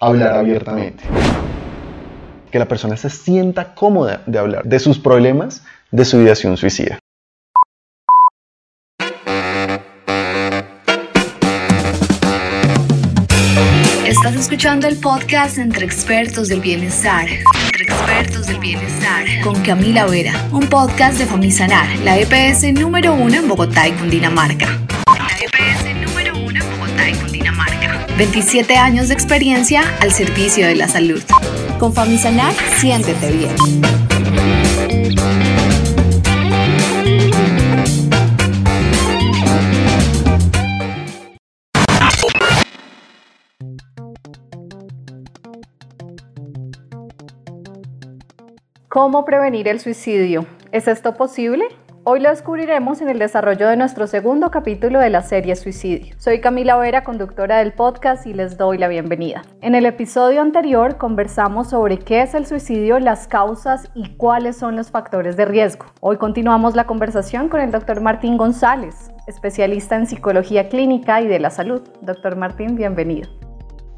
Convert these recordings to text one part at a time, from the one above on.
hablar abiertamente. Que la persona se sienta cómoda de hablar de sus problemas, de su ideación suicida. Estás escuchando el podcast Entre Expertos del Bienestar. Entre Expertos del Bienestar. Con Camila Vera. Un podcast de Famisanar, la EPS número uno en Bogotá y Cundinamarca. 27 años de experiencia al servicio de la salud. Con Famisanar, siéntete bien. ¿Cómo prevenir el suicidio? ¿Es esto posible? Hoy lo descubriremos en el desarrollo de nuestro segundo capítulo de la serie Suicidio. Soy Camila Vera, conductora del podcast y les doy la bienvenida. En el episodio anterior conversamos sobre qué es el suicidio, las causas y cuáles son los factores de riesgo. Hoy continuamos la conversación con el doctor Martín González, especialista en psicología clínica y de la salud. Doctor Martín, bienvenido.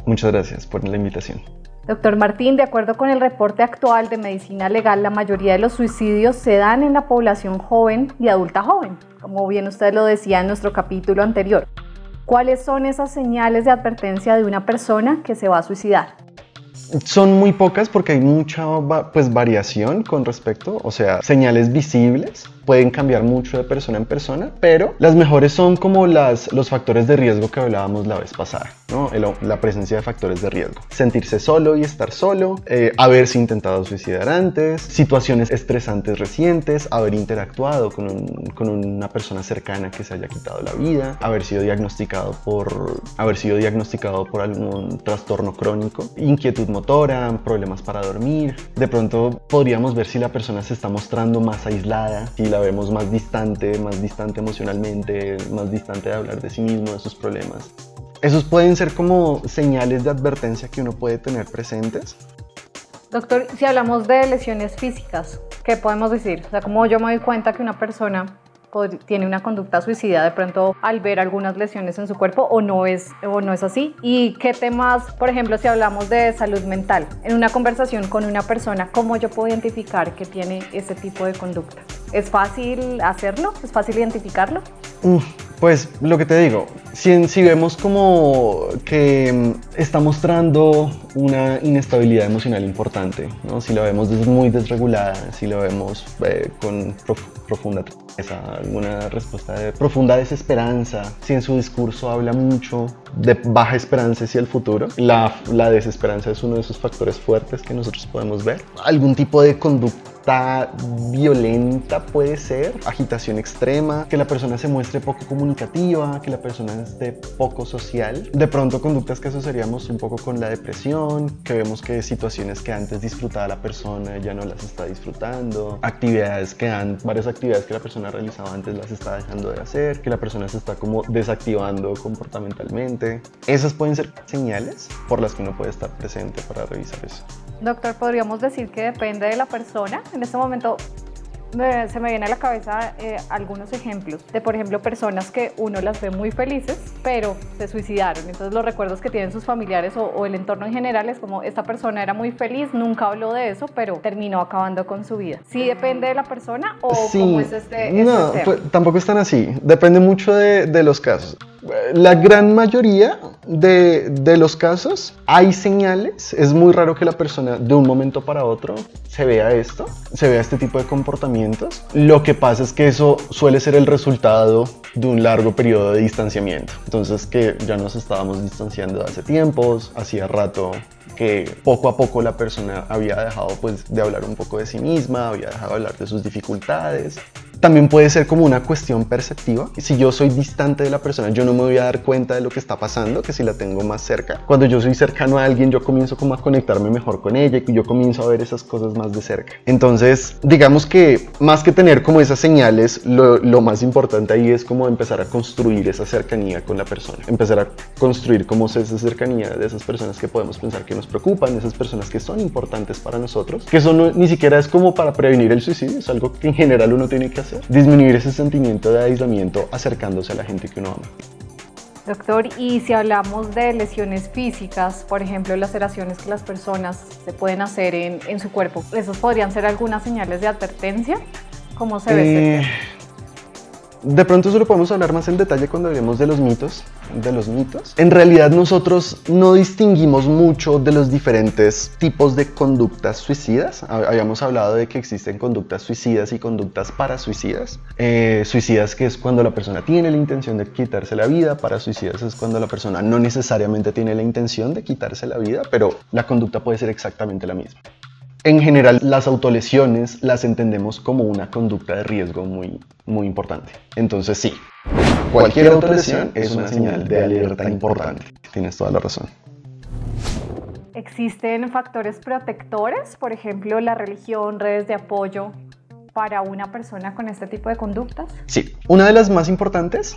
Muchas gracias por la invitación. Doctor Martín, de acuerdo con el reporte actual de medicina legal, la mayoría de los suicidios se dan en la población joven y adulta joven, como bien usted lo decía en nuestro capítulo anterior. ¿Cuáles son esas señales de advertencia de una persona que se va a suicidar? Son muy pocas porque hay mucha pues, variación con respecto, o sea, señales visibles pueden cambiar mucho de persona en persona, pero las mejores son como las, los factores de riesgo que hablábamos la vez pasada, ¿no? El, la presencia de factores de riesgo. Sentirse solo y estar solo, eh, haberse intentado suicidar antes, situaciones estresantes recientes, haber interactuado con, un, con, una persona cercana que se haya quitado la vida, haber sido diagnosticado por, haber sido diagnosticado por algún trastorno crónico, inquietud motora, problemas para dormir. De pronto podríamos ver si la persona se está mostrando más aislada, si la vemos más distante, más distante emocionalmente, más distante de hablar de sí mismo, de sus problemas. Esos pueden ser como señales de advertencia que uno puede tener presentes. Doctor, si hablamos de lesiones físicas, ¿qué podemos decir? O sea, como yo me doy cuenta que una persona tiene una conducta suicida de pronto al ver algunas lesiones en su cuerpo o no es o no es así y qué temas por ejemplo si hablamos de salud mental en una conversación con una persona cómo yo puedo identificar que tiene ese tipo de conducta es fácil hacerlo es fácil identificarlo pues lo que te digo, si, si, vemos como que mm, está mostrando una inestabilidad emocional importante, ¿no? si la vemos muy desregulada, si la vemos eh, con prof profunda tristeza, alguna respuesta de profunda desesperanza, si en su discurso habla mucho de baja esperanza hacia el futuro, la, la desesperanza es uno de esos factores fuertes que nosotros podemos ver, algún tipo de conducta violenta puede ser, agitación extrema, que la persona se muestre poco comunicativa, que la persona esté poco social. De pronto conductas que asociaríamos un poco con la depresión, que vemos que situaciones que antes disfrutaba la persona ya no las está disfrutando, actividades que han, varias actividades que la persona realizaba antes las está dejando de hacer, que la persona se está como desactivando comportamentalmente. Esas pueden ser señales por las que uno puede estar presente para revisar eso. Doctor, podríamos decir que depende de la persona. En este momento me, se me viene a la cabeza eh, algunos ejemplos de, por ejemplo, personas que uno las ve muy felices, pero se suicidaron. Entonces los recuerdos que tienen sus familiares o, o, el entorno en general es como esta persona era muy feliz, nunca habló de eso, pero terminó acabando con su vida. ¿Sí depende de la persona o sí, cómo es este, No, este pues, tampoco es tan así. Depende mucho de, de los casos la gran mayoría de, de, los casos hay señales. Es muy raro que la persona de un momento para otro se vea esto, se vea este tipo de comportamientos. Lo que pasa es que eso suele ser el resultado de un largo periodo de distanciamiento. Entonces que ya nos estábamos distanciando de hace tiempos, hacía rato que poco a poco la persona había dejado pues de hablar un poco de sí misma, había dejado de hablar de sus dificultades. También puede ser como una cuestión perceptiva. Si yo soy distante de la persona, yo no me voy a dar cuenta de lo que está pasando que si la tengo más cerca. Cuando yo soy cercano a alguien, yo comienzo como a conectarme mejor con ella y yo comienzo a ver esas cosas más de cerca. Entonces, digamos que más que tener como esas señales, lo, lo más importante ahí es como empezar a construir esa cercanía con la persona. Empezar a construir como esa cercanía de esas personas que podemos pensar que nos preocupan, esas personas que son importantes para nosotros, que eso no, ni siquiera es como para prevenir el suicidio, es algo que en general uno tiene que hacer. Disminuir ese sentimiento de aislamiento acercándose a la gente que uno ama. Doctor, y si hablamos de lesiones físicas, por ejemplo, laceraciones que las personas se pueden hacer en, en su cuerpo, ¿esos podrían ser algunas señales de advertencia? ¿Cómo se ve? Eh, de pronto eso lo podemos hablar más en detalle cuando hablemos de los mitos, de los mitos. En realidad nosotros no distinguimos mucho de los diferentes tipos de conductas suicidas. Habíamos hablado de que existen conductas suicidas y conductas para suicidas. Eh, suicidas que es cuando la persona tiene la intención de quitarse la vida, para suicidas es cuando la persona no necesariamente tiene la intención de quitarse la vida, pero la conducta puede ser exactamente la misma. En general, las autolesiones las entendemos como una conducta de riesgo muy, muy importante. Entonces sí, cualquier autolesión es una señal de alerta importante. Tienes toda la razón. ¿Existen factores protectores, por ejemplo, la religión, redes de apoyo para una persona con este tipo de conductas? Sí, una de las más importantes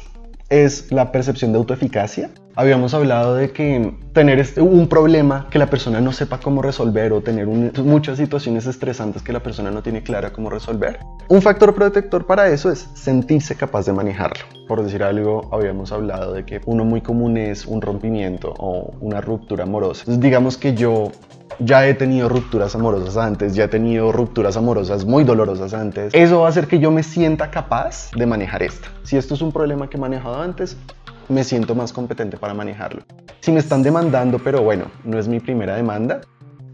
es la percepción de autoeficacia. Habíamos hablado de que tener este, un problema que la persona no sepa cómo resolver o tener muchas situaciones estresantes que la persona no tiene clara cómo resolver. Un factor protector para eso es sentirse capaz de manejarlo. Por decir algo, habíamos hablado de que uno muy común es un rompimiento o una ruptura amorosa. Digamos que yo ya he tenido rupturas amorosas antes, ya he tenido rupturas amorosas muy dolorosas antes. Eso va a hacer que yo me sienta capaz de manejar esto. Si esto es un problema que he manejado antes, me siento más competente para manejarlo. Si me están demandando, pero bueno, no es mi primera demanda,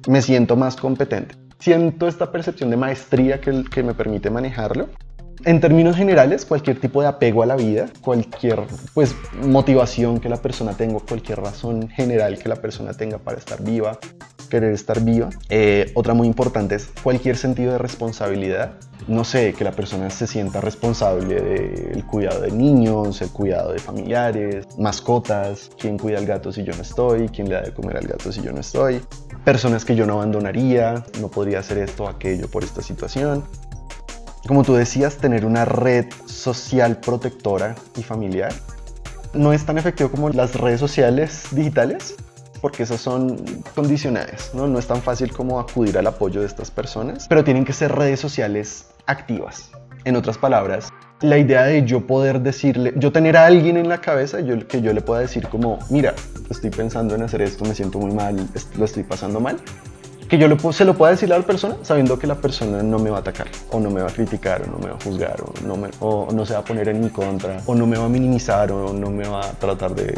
me siento más competente. Siento esta percepción de maestría que, que me permite manejarlo en términos generales, cualquier tipo de apego a la vida, cualquier pues, motivación que la persona tenga, cualquier razón general que la persona tenga para estar viva, querer estar viva. Eh, otra muy importante es cualquier sentido de responsabilidad. No sé, que la persona se sienta responsable del cuidado de niños, el cuidado de familiares, mascotas, quién cuida al gato si yo no estoy, quién le da de comer al gato si yo no estoy, personas que yo no abandonaría, no podría hacer esto o aquello por esta situación. Como tú decías, tener una red social protectora y familiar no es tan efectivo como las redes sociales digitales, porque esas son condicionadas, ¿no? Es tan fácil como acudir al apoyo de estas personas, pero tienen que ser redes sociales activas. En otras palabras, la idea de yo poder decirle, yo tener a alguien en la cabeza yo, que yo le pueda decir como, mira, estoy pensando en hacer esto, me siento muy mal, lo estoy pasando mal, que yo se lo pueda decir a la persona sabiendo que la persona no me va a atacar, o no me va a criticar, o no me va a juzgar, o no se va a poner en mi contra, o no me va a minimizar, o no me va a tratar de,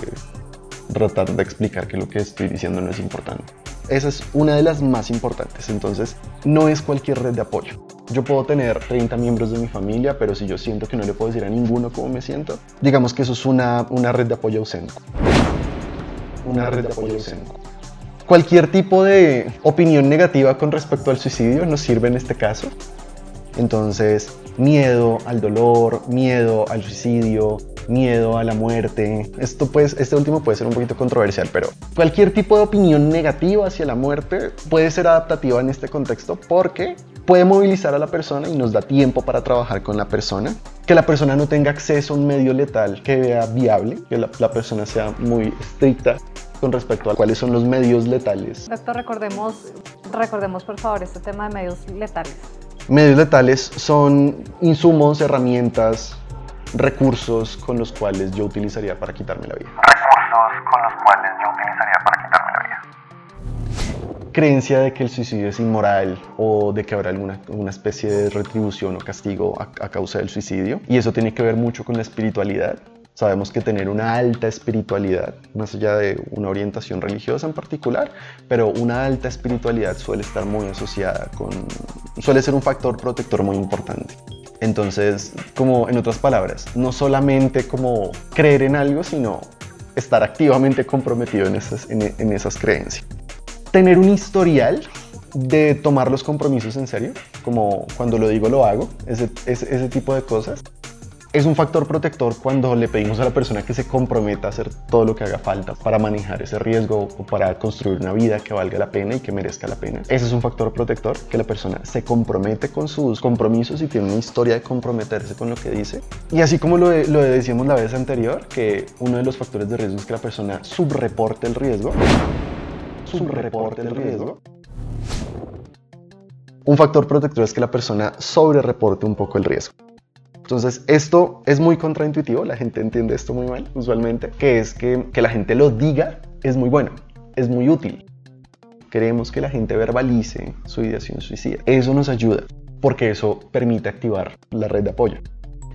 tratar de explicar que lo que estoy diciendo no es importante. Esa es una de las más importantes, entonces no es cualquier red de apoyo. Yo puedo tener 30 miembros de mi familia, pero si yo siento que no le puedo decir a ninguno cómo me siento, digamos que eso es una, una red de apoyo ausente. Una red de apoyo ausente. Cualquier tipo de opinión negativa con respecto al suicidio nos sirve en este caso. Entonces, miedo al dolor, miedo al suicidio, miedo a la muerte. Esto pues, este último puede ser un poquito controversial, pero cualquier tipo de opinión negativa hacia la muerte puede ser adaptativa en este contexto porque puede movilizar a la persona y nos da tiempo para trabajar con la persona. Que la persona no tenga acceso a un medio letal que vea viable, que la, la persona sea muy estricta con respecto a cuáles son los medios letales. Doctor, recordemos, recordemos por favor este tema de medios letales. Medios letales son insumos, herramientas, recursos con los cuales yo utilizaría para quitarme la vida. Recursos con los cuales yo utilizaría para quitarme la vida. Creencia de que el suicidio es inmoral o de que habrá alguna una especie de retribución o castigo a, a causa del suicidio. Y eso tiene que ver mucho con la espiritualidad Sabemos que tener una alta espiritualidad, más allá de una orientación religiosa en particular, pero una alta espiritualidad suele estar muy asociada con, suele ser un factor protector muy importante. Entonces, como en otras palabras, no solamente como creer en algo, sino estar activamente comprometido en esas, en, esas creencias. Tener un historial de tomar los compromisos en serio, como cuando lo digo lo hago, ese, ese, ese tipo de cosas es un factor protector cuando le pedimos a la persona que se comprometa a hacer todo lo que haga falta para manejar ese riesgo o para construir una vida que valga la pena y que merezca la pena. Ese es un factor protector, que la persona se compromete con sus compromisos y tiene una historia de comprometerse con lo que dice. Y así como lo, lo decíamos la vez anterior, que uno de los factores de riesgo es que la persona subreporte el riesgo. Subreporte el riesgo. Un factor protector es que la persona sobrereporte un poco el riesgo. Entonces, esto es muy contraintuitivo, la gente entiende esto muy mal, usualmente, que es que, que la gente lo diga es muy bueno, es muy útil. Queremos que la gente verbalice su ideación suicida. Eso nos ayuda, porque eso permite activar la red de apoyo.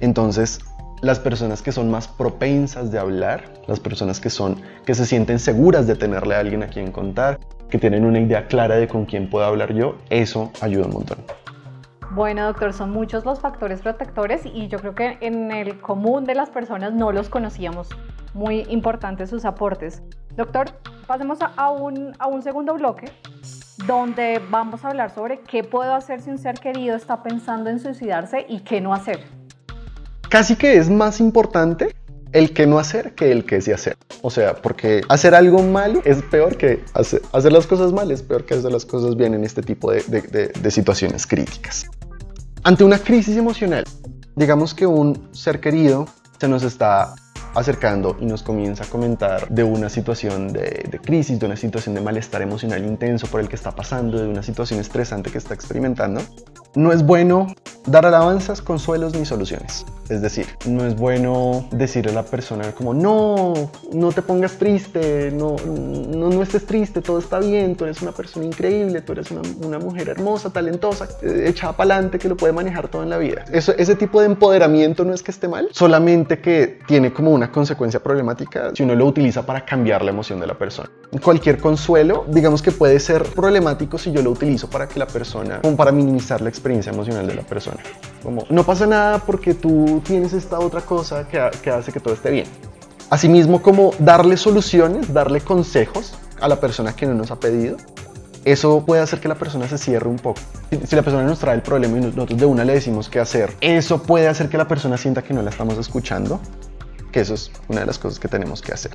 Entonces, las personas que son más propensas de hablar, las personas que son que se sienten seguras de tenerle a alguien a quien contar, que tienen una idea clara de con quién puedo hablar yo, eso ayuda un montón. Bueno, doctor, son muchos los factores protectores y yo creo que en el común de las personas no los conocíamos. Muy importantes sus aportes. Doctor, pasemos a un, a un segundo bloque donde vamos a hablar sobre qué puedo hacer si un ser querido está pensando en suicidarse y qué no hacer. Casi que es más importante el que no hacer que el que sí hacer. O sea, porque hacer algo malo es peor que hacer, hacer las cosas mal, es peor que hacer las cosas bien en este tipo de, de, situaciones críticas. Ante una crisis emocional, digamos que un ser querido se nos está acercando y nos comienza a comentar de una situación de, crisis, de una situación de malestar emocional intenso por el que está pasando, de una situación estresante que está experimentando, no es bueno dar alabanzas, consuelos ni soluciones. Es decir, no es bueno decirle a la persona como, no, no te pongas triste, no, no, no estés triste, todo está bien, tú eres una persona increíble, tú eres una, una mujer hermosa, talentosa, eh, echada para adelante, que lo puede manejar todo en la vida. Ese tipo de empoderamiento no es que esté mal, solamente que tiene como una consecuencia problemática si uno lo utiliza para cambiar la emoción de la persona. Cualquier consuelo, digamos que puede ser problemático si yo lo utilizo para que la persona, como para minimizar la experiencia emocional de la persona. Como, no pasa nada porque tú tienes esta otra cosa que, que hace que todo esté bien. Asimismo, como darle soluciones, darle consejos a la persona que no nos ha pedido, eso puede hacer que la persona se cierre un poco. Si la persona nos trae el problema y nosotros de una le decimos qué hacer, eso puede hacer que la persona sienta que no la estamos escuchando, que eso es una de las cosas que tenemos que hacer.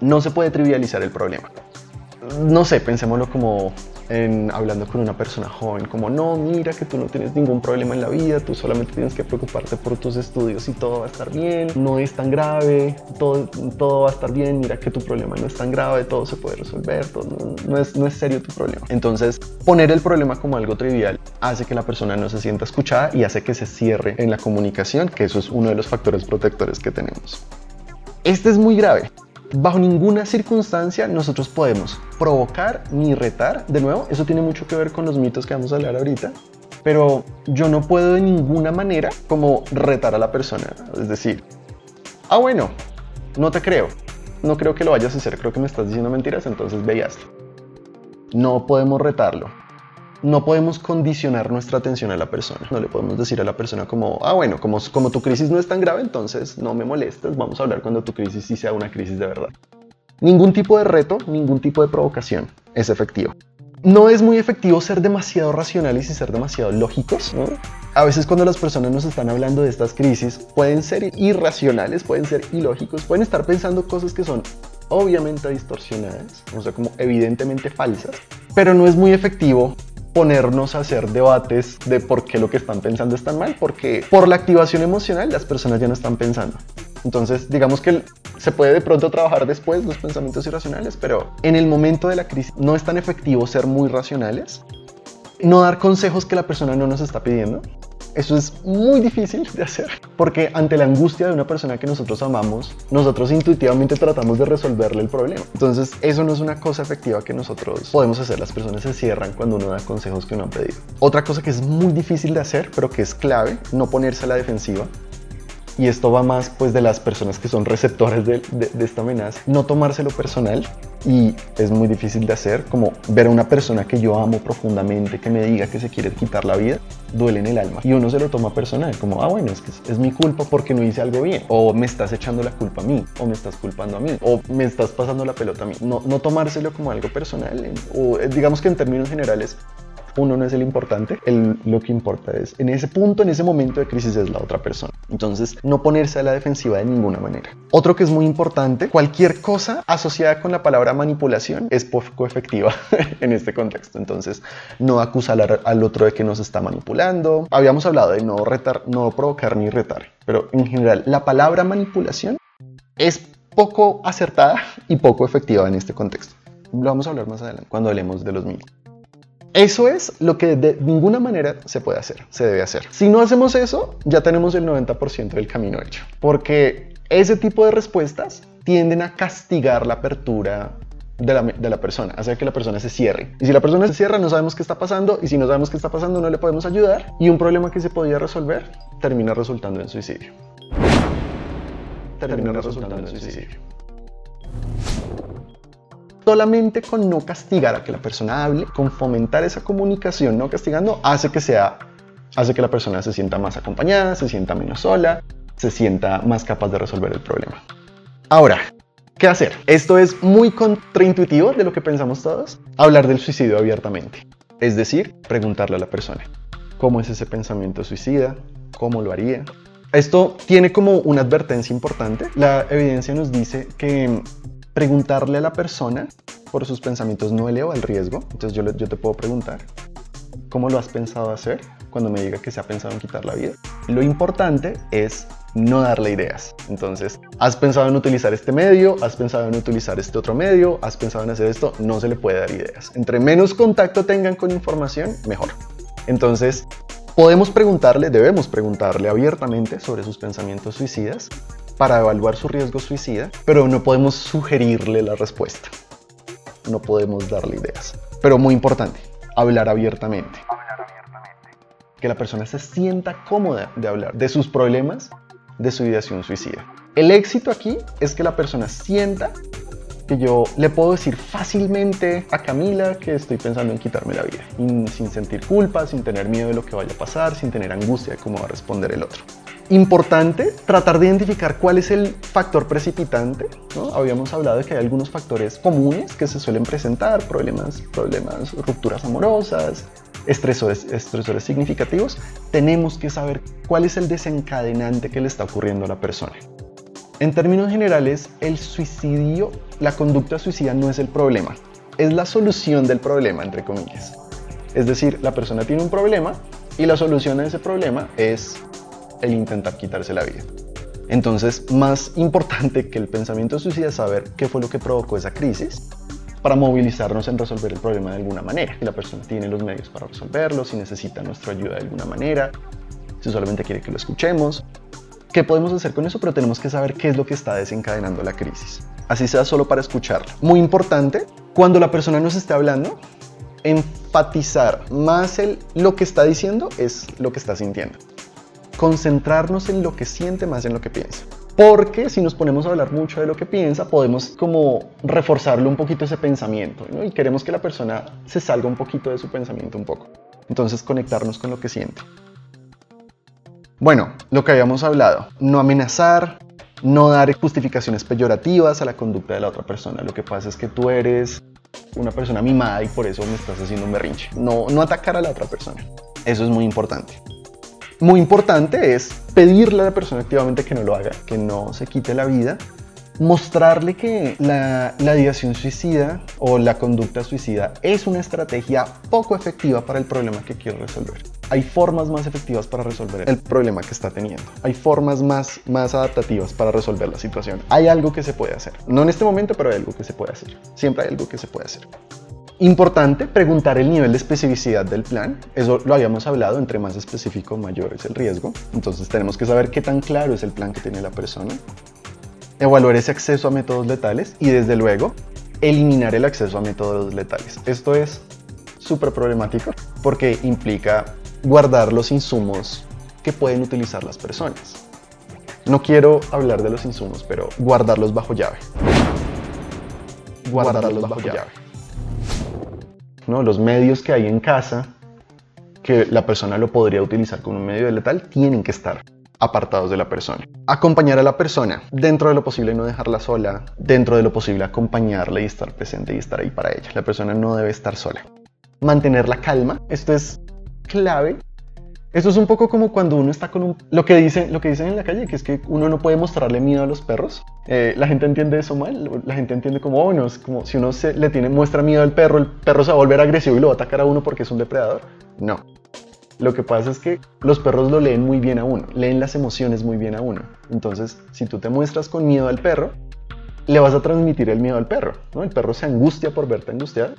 No se puede trivializar el problema. No sé, pensémoslo como en, hablando con una persona joven, como no, mira que tú no tienes ningún problema en la vida, tú solamente tienes que preocuparte por tus estudios y todo va a estar bien, no es tan grave, todo, todo va a estar bien, mira que tu problema no es tan grave, todo se puede resolver, no, es, no es serio tu problema. Entonces, poner el problema como algo trivial hace que la persona no se sienta escuchada y hace que se cierre en la comunicación, que eso es uno de los factores protectores que tenemos. Este es muy grave bajo ninguna circunstancia nosotros podemos provocar ni retar. De nuevo, eso tiene mucho que ver con los mitos que vamos a hablar ahorita. Pero yo no puedo de ninguna manera como retar a la persona. Es decir, ah, bueno, no te creo. No creo que lo vayas a hacer. Creo que me estás diciendo mentiras, entonces ve y hazlo. No podemos retarlo no podemos condicionar nuestra atención a la persona. No le podemos decir a la persona como, ah, bueno, como, como tu crisis no es tan grave, entonces no me molestes, vamos a hablar cuando tu crisis sí sea una crisis de verdad. Ningún tipo de reto, ningún tipo de provocación es efectivo. No es muy efectivo ser demasiado racionales y ser demasiado lógicos. A veces cuando las personas nos están hablando de estas crisis, pueden ser irracionales, pueden ser ilógicos, pueden estar pensando cosas que son obviamente distorsionadas, o sea, como evidentemente falsas, pero no es muy efectivo ponernos a hacer debates de por qué lo que están pensando es tan mal, porque por la activación emocional las personas ya no están pensando. Entonces, digamos que se puede de pronto trabajar después los pensamientos irracionales, pero en el momento de la crisis no es tan efectivo ser muy racionales, no dar consejos que la persona no nos está pidiendo eso es muy difícil de hacer porque ante la angustia de una persona que nosotros amamos, nosotros intuitivamente tratamos de resolverle el problema. Entonces, eso no es una cosa efectiva que nosotros podemos hacer. Las personas se cierran cuando uno da consejos que no han pedido. Otra cosa que es muy difícil de hacer, pero que es clave, no ponerse a la defensiva, y esto va más pues de las personas que son receptores de, esta amenaza, no tomárselo personal y es muy difícil de hacer, como ver a una persona que yo amo profundamente, que me diga que se quiere quitar la vida, duele en el alma. Y uno se lo toma personal, como, ah bueno, es que es, es mi culpa porque no hice algo bien, o me estás echando la culpa a mí, o me estás culpando a mí, o me estás pasando la pelota a mí, no, no tomárselo como algo personal, o digamos que en términos generales uno no es el importante, el, lo que importa es en ese punto, en ese momento de crisis es la otra persona. Entonces, no ponerse a la defensiva de ninguna manera. Otro que es muy importante, cualquier cosa asociada con la palabra manipulación es poco efectiva en este contexto. Entonces, no acusar al otro de que nos está manipulando. Habíamos hablado de no retar, no provocar ni retar, pero en general la palabra manipulación es poco acertada y poco efectiva en este contexto. Lo vamos a hablar más adelante cuando hablemos de los mitos. Eso es lo que de ninguna manera se puede hacer, se debe hacer. Si no hacemos eso, ya tenemos el 90% del camino hecho. Porque ese tipo de respuestas tienden a castigar la apertura de la, de la, persona, hacer que la persona se cierre. Y si la persona se cierra, no sabemos qué está pasando, y si no sabemos qué está pasando, no le podemos ayudar, y un problema que se podía resolver termina resultando en suicidio. Termina resultando en suicidio. Solamente con no castigar a que la persona hable, con fomentar esa comunicación, no castigando, hace que sea, hace que la persona se sienta más acompañada, se sienta menos sola, se sienta más capaz de resolver el problema. Ahora, ¿qué hacer? Esto es muy contraintuitivo de lo que pensamos todos, hablar del suicidio abiertamente. Es decir, preguntarle a la persona, ¿cómo es ese pensamiento suicida? ¿Cómo lo haría? Esto tiene como una advertencia importante. La evidencia nos dice que preguntarle a la persona por sus pensamientos no eleva el riesgo. Entonces yo, yo te puedo preguntar, ¿cómo lo has pensado hacer? Cuando me diga que se ha pensado en quitar la vida. Lo importante es no darle ideas. Entonces, ¿has pensado en utilizar este medio? ¿Has pensado en utilizar este otro medio? ¿Has pensado en hacer esto? No se le puede dar ideas. Entre menos contacto tengan con información, mejor. Entonces, podemos preguntarle, debemos preguntarle abiertamente sobre sus pensamientos suicidas para evaluar su riesgo suicida, pero no podemos sugerirle la respuesta. No podemos darle ideas. Pero muy importante, hablar abiertamente. Que la persona se sienta cómoda de hablar de sus problemas, de su ideación suicida. El éxito aquí es que la persona sienta que yo le puedo decir fácilmente a Camila que estoy pensando en quitarme la vida, sin sentir culpa, sin tener miedo de lo que vaya a pasar, sin tener angustia de cómo va a responder el otro. Importante tratar de identificar cuál es el factor precipitante. ¿no? Habíamos hablado de que hay algunos factores comunes que se suelen presentar, problemas, problemas, rupturas amorosas, estresores, estresores significativos. Tenemos que saber cuál es el desencadenante que le está ocurriendo a la persona. En términos generales, el suicidio, la conducta suicida no es el problema, es la solución del problema, entre comillas. Es decir, la persona tiene un problema y la solución a ese problema es el intentar quitarse la vida. Entonces, más importante que el pensamiento suicida es saber qué fue lo que provocó esa crisis para movilizarnos en resolver el problema de alguna manera. Si la persona tiene los medios para resolverlo, si necesita nuestra ayuda de alguna manera, si solamente quiere que lo escuchemos. ¿Qué podemos hacer con eso? Pero tenemos que saber qué es lo que está desencadenando la crisis. Así sea solo para escucharlo. Muy importante, cuando la persona nos esté hablando, enfatizar más el, lo que está diciendo es lo que está sintiendo concentrarnos en lo que siente más en lo que piensa. Porque si nos ponemos a hablar mucho de lo que piensa, podemos como reforzarle un poquito ese pensamiento y queremos que la persona se salga un poquito de su pensamiento un poco. Entonces conectarnos con lo que siente. Bueno, lo que habíamos hablado, no amenazar, no dar justificaciones peyorativas a la conducta de la otra persona. Lo que pasa es que tú eres una persona mimada y por eso me estás haciendo un berrinche. No, no atacar a la otra persona. Eso es muy importante muy importante es pedirle a la persona activamente que no lo haga, que no se quite la vida, mostrarle que la, la ideación suicida o la conducta suicida es una estrategia poco efectiva para el problema que quiere resolver. Hay formas más efectivas para resolver el problema que está teniendo. Hay formas más, más adaptativas para resolver la situación. Hay algo que se puede hacer. No en este momento, pero hay algo que se puede hacer. Siempre hay algo que se puede hacer. Importante preguntar el nivel de especificidad del plan. Eso lo habíamos hablado, entre más específico mayor es el riesgo. Entonces tenemos que saber qué tan claro es el plan que tiene la persona. Evaluar ese acceso a métodos letales y desde luego eliminar el acceso a métodos letales. Esto es súper problemático porque implica guardar los insumos que pueden utilizar las personas. No quiero hablar de los insumos, pero guardarlos bajo llave. Guardarlos, bajo, llave. Los medios que hay en casa, que la persona lo podría utilizar como un medio letal, tienen que estar apartados de la persona. Acompañar a la persona, dentro de lo posible no dejarla sola, dentro de lo posible acompañarla y estar presente y estar ahí para ella. La persona no debe estar sola. Mantener la calma, esto es clave esto es un poco como cuando uno está con un... Lo que, dicen, lo que dicen en la calle, que es que uno no puede mostrarle miedo a los perros. Eh, la gente entiende eso mal. La gente entiende como, oh, es como si uno se, le tiene, muestra miedo al perro, el perro se va a volver agresivo y lo va a atacar a uno porque es un depredador. No. Lo que pasa es que los perros lo leen muy bien a uno, leen las emociones muy bien a uno. Entonces, si tú te muestras con miedo al perro, le vas a transmitir el miedo al perro. ¿no? El perro se angustia por verte angustiado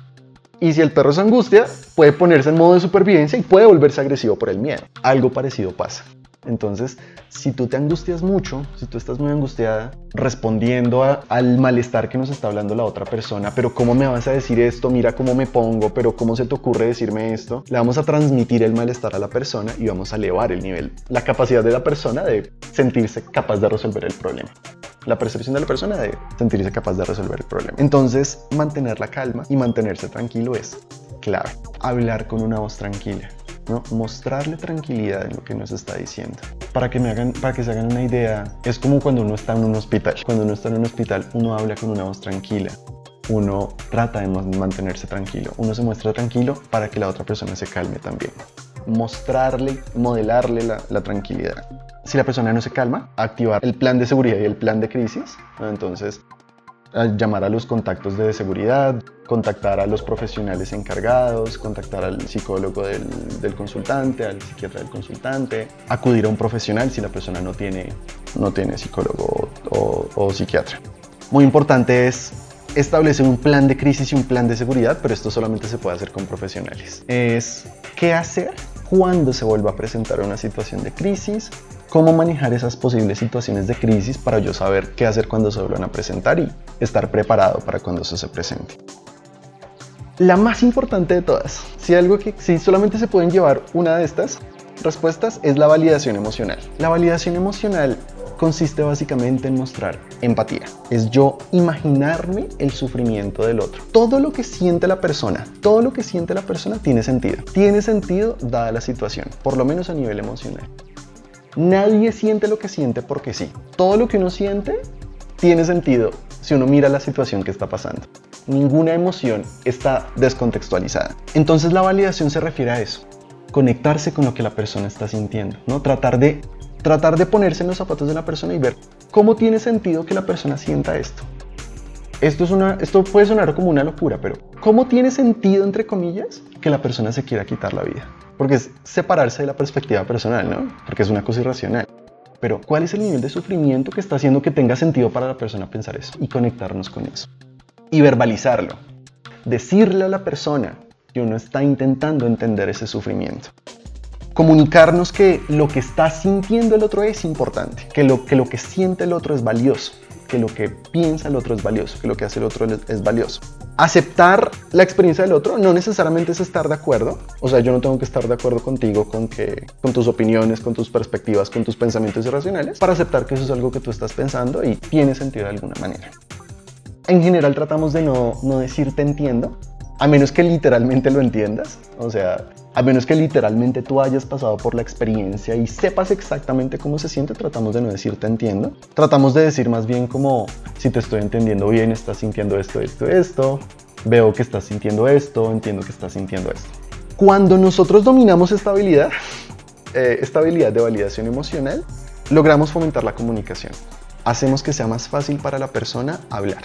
Y si el perro se angustia, puede ponerse en modo de supervivencia y puede volverse agresivo por el miedo. Algo parecido pasa. Entonces, si tú te angustias mucho, si tú estás muy angustiada, respondiendo al malestar que nos está hablando la otra persona, pero ¿cómo me vas a decir esto? Mira cómo me pongo, pero ¿cómo se te ocurre decirme esto? Le vamos a transmitir el malestar a la persona y vamos a elevar el nivel, la capacidad de la persona de sentirse capaz de resolver el problema la percepción de la persona de sentirse capaz de resolver el problema. Entonces, mantener la calma y mantenerse tranquilo es clave. Hablar con una voz tranquila. ¿No? mostrarle tranquilidad en lo que nos está diciendo. Para que, me hagan, para que se hagan una idea, es como cuando uno está en un hospital. Cuando uno está en un hospital, uno habla con una voz tranquila. Uno trata de mantenerse tranquilo. Uno se muestra tranquilo para que la otra persona se calme también. Mostrarle, modelarle la, la tranquilidad. Si la persona no se calma, activar el plan de seguridad y el plan de crisis. Entonces, llamar a los contactos de seguridad, contactar a los profesionales encargados, contactar al psicólogo del, consultante, al psiquiatra del consultante, acudir a un profesional si la persona no tiene, no tiene psicólogo o, o psiquiatra. Muy importante es establecer un plan de crisis y un plan de seguridad, pero esto solamente se puede hacer con profesionales. Es qué hacer cuando se vuelva a presentar una situación de crisis, cómo manejar esas posibles situaciones de crisis para yo saber qué hacer cuando se vuelvan a presentar y estar preparado para cuando eso se presente. La más importante de todas, si algo que si solamente se pueden llevar una de estas respuestas es la validación emocional. La validación emocional consiste básicamente en mostrar empatía. Es yo imaginarme el sufrimiento del otro. Todo lo que siente la persona, todo lo que siente la persona tiene sentido. Tiene sentido dada la situación, por lo menos a nivel emocional. Nadie siente lo que siente porque sí. Todo lo que uno siente tiene sentido si uno mira la situación que está pasando. Ninguna emoción está descontextualizada. Entonces la validación se refiere a eso. Conectarse con lo que la persona está sintiendo, ¿no? Tratar de tratar de ponerse en los zapatos de la persona y ver cómo tiene sentido que la persona sienta esto. Esto, es una, esto puede sonar como una locura, pero ¿cómo tiene sentido, entre comillas, que la persona se quiera quitar la vida? Porque es separarse de la perspectiva personal, ¿no? Porque es una cosa irracional. Pero ¿cuál es el nivel de sufrimiento que está haciendo que tenga sentido para la persona pensar eso? Y conectarnos con eso. Y verbalizarlo. Decirle a la persona que uno está intentando entender ese sufrimiento. Comunicarnos que lo que está sintiendo el otro es importante, que lo que, lo que siente el otro es valioso, que lo que piensa el otro es valioso, que lo que hace el otro es valioso aceptar la experiencia del otro no necesariamente es estar de acuerdo. O sea, yo no tengo que estar de acuerdo contigo con, que, con tus opiniones, con tus perspectivas, con tus pensamientos irracionales, para aceptar que eso es algo que tú estás pensando y tiene sentido de alguna manera. En general tratamos de no, no decir te entiendo, a menos que literalmente lo entiendas. O sea, a menos que literalmente tú hayas pasado por la experiencia y sepas exactamente cómo se siente, tratamos de no decir te entiendo. Tratamos de decir más bien como si te estoy entendiendo bien, estás sintiendo esto, esto, esto. Veo que estás sintiendo esto, entiendo que estás sintiendo esto. Cuando nosotros dominamos esta habilidad, eh, esta habilidad de validación emocional, logramos fomentar la comunicación. Hacemos que sea más fácil para la persona hablar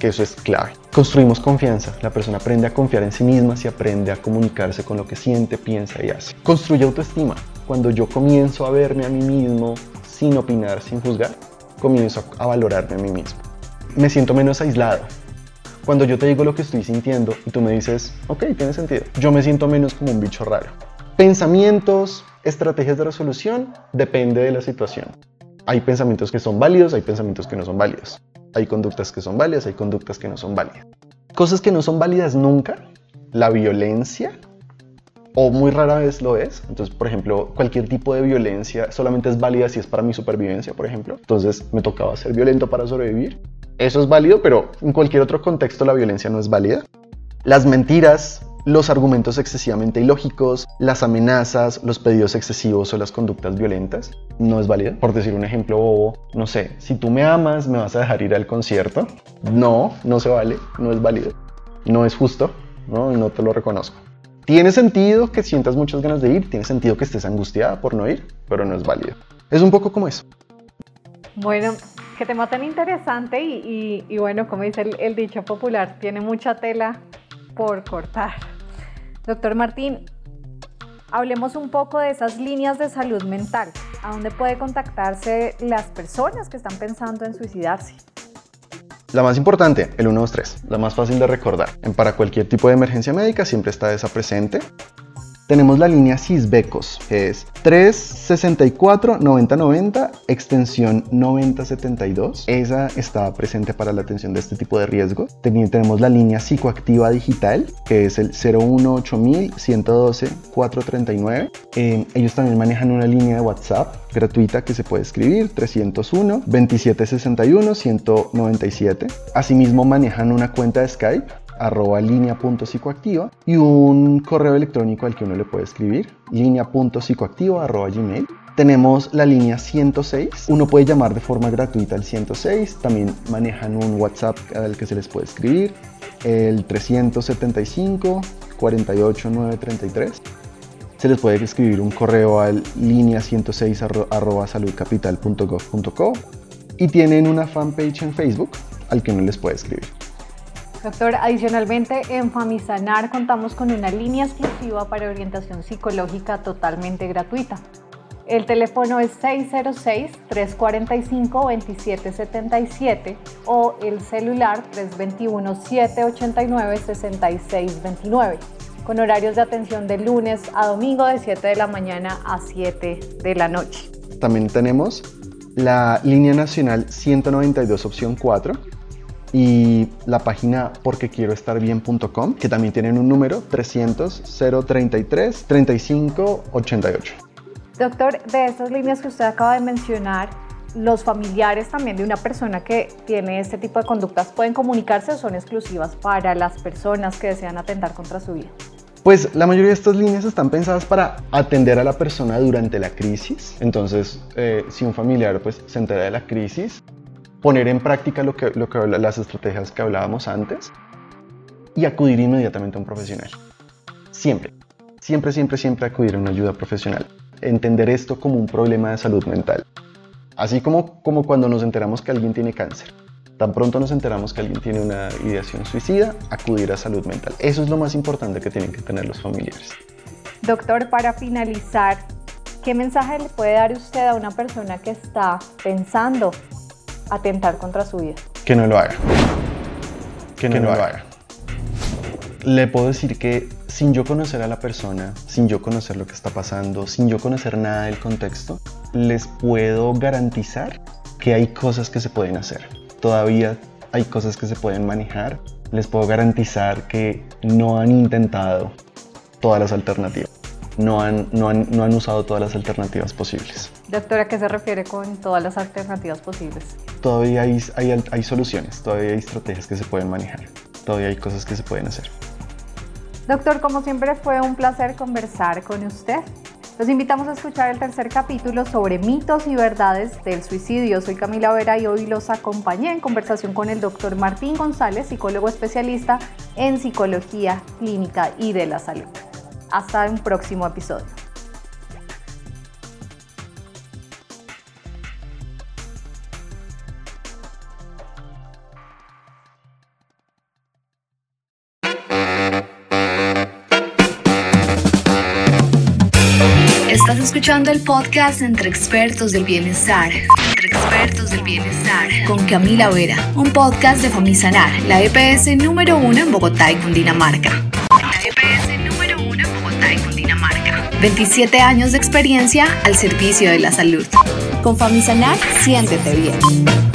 que eso es clave. Construimos confianza. La persona aprende a confiar en sí misma si aprende a comunicarse con lo que siente, piensa y hace. Construye autoestima. Cuando yo comienzo a verme a mí mismo sin opinar, sin juzgar, comienzo a, valorarme a mí mismo. Me siento menos aislado. Cuando yo te digo lo que estoy sintiendo y tú me dices, ok, tiene sentido, yo me siento menos como un bicho raro. Pensamientos, estrategias de resolución, depende de la situación. Hay pensamientos que son válidos, hay pensamientos que no son válidos. Hay conductas que son válidas, hay conductas que no son válidas. Cosas que no son válidas nunca, la violencia, o muy rara vez lo es. Entonces, por ejemplo, cualquier tipo de violencia solamente es válida si es para mi supervivencia, por ejemplo. Entonces, me tocaba ser violento para sobrevivir. Eso es válido, pero en cualquier otro contexto la violencia no es válida. Las mentiras, los argumentos excesivamente ilógicos, las amenazas, los pedidos excesivos o las conductas violentas. No es válido. Por decir un ejemplo bobo, no sé, si tú me amas, ¿me vas a dejar ir al concierto? No, no se vale, no es válido. No es justo, ¿no? no te lo reconozco. Tiene sentido que sientas muchas ganas de ir, tiene sentido que estés angustiada por no ir, pero no es válido. Es un poco como eso. Bueno, qué tema tan interesante y, bueno, como dice el dicho popular, tiene mucha tela por cortar. Doctor Martín, hablemos un poco de esas líneas de salud mental. ¿A dónde puede contactarse las personas que están pensando en suicidarse? La más importante, el 123, la más fácil de recordar. Para cualquier tipo de emergencia médica siempre está esa presente. Tenemos la línea Cisbecos, que es 364-9090, extensión 9072. Esa está presente para la atención de este tipo de riesgos. También tenemos la línea psicoactiva digital, que es el 018-112-439. Eh, ellos también manejan una línea de WhatsApp gratuita que se puede escribir 301-2761-197. Asimismo manejan una cuenta de Skype arroba línea.psicoactiva y un correo electrónico al que uno le puede escribir, línea.psicoactiva arroba gmail. Tenemos la línea 106, uno puede llamar de forma gratuita al 106, también manejan un WhatsApp al que se les puede escribir, el 375 48933. Se les puede escribir un correo al línea 106 arroba saludcapital.gov.co y tienen una fanpage en Facebook al que uno les puede escribir. Doctor, adicionalmente en Famisanar contamos con una línea exclusiva para orientación psicológica totalmente gratuita. El teléfono es 606-345-2777 o el celular 321-789-6629, con horarios de atención de lunes a domingo de 7 de la mañana a 7 de la noche. También tenemos la línea nacional 192 opción 4 y la página porquequieroestarbien.com, que también tienen un número 300 033 35 88. Doctor, de esas líneas que usted acaba de mencionar, los familiares también de una persona que tiene este tipo de conductas pueden comunicarse o son exclusivas para las personas que desean atentar contra su vida. Pues la mayoría de estas líneas están pensadas para atender a la persona durante la crisis. Entonces, eh, si un familiar pues, se entera de la crisis, poner en práctica lo que, lo que, las estrategias que hablábamos antes y acudir inmediatamente a un profesional. Siempre, siempre, siempre, siempre acudir a una ayuda profesional. Entender esto como un problema de salud mental. Así como, como cuando nos enteramos que alguien tiene cáncer. Tan pronto nos enteramos que alguien tiene una ideación suicida, acudir a salud mental. Eso es lo más importante que tienen que tener los familiares. Doctor, para finalizar, ¿qué mensaje le puede dar usted a una persona que está pensando atentar contra su vida. Que no lo haga. Que no, lo, haga. Le puedo decir que sin yo conocer a la persona, sin yo conocer lo que está pasando, sin yo conocer nada del contexto, les puedo garantizar que hay cosas que se pueden hacer. Todavía hay cosas que se pueden manejar. Les puedo garantizar que no han intentado todas las alternativas. No han, no han, no han usado todas las alternativas posibles. Doctora, ¿qué se refiere con todas las alternativas posibles? Todavía hay, hay, hay soluciones, todavía hay estrategias que se pueden manejar, todavía hay cosas que se pueden hacer. Doctor, como siempre fue un placer conversar con usted. Los invitamos a escuchar el tercer capítulo sobre mitos y verdades del suicidio. Soy Camila Vera y hoy los acompañé en conversación con el doctor Martín González, psicólogo especialista en psicología clínica y de la salud. Hasta un próximo episodio. Escuchando el podcast Entre Expertos del Bienestar. Con Camila Vera. Un podcast de Famisanar, la EPS número uno en Bogotá y Cundinamarca. La EPS número uno en Bogotá y Cundinamarca. 27 años de experiencia al servicio de la salud. Con Famisanar, siéntete bien.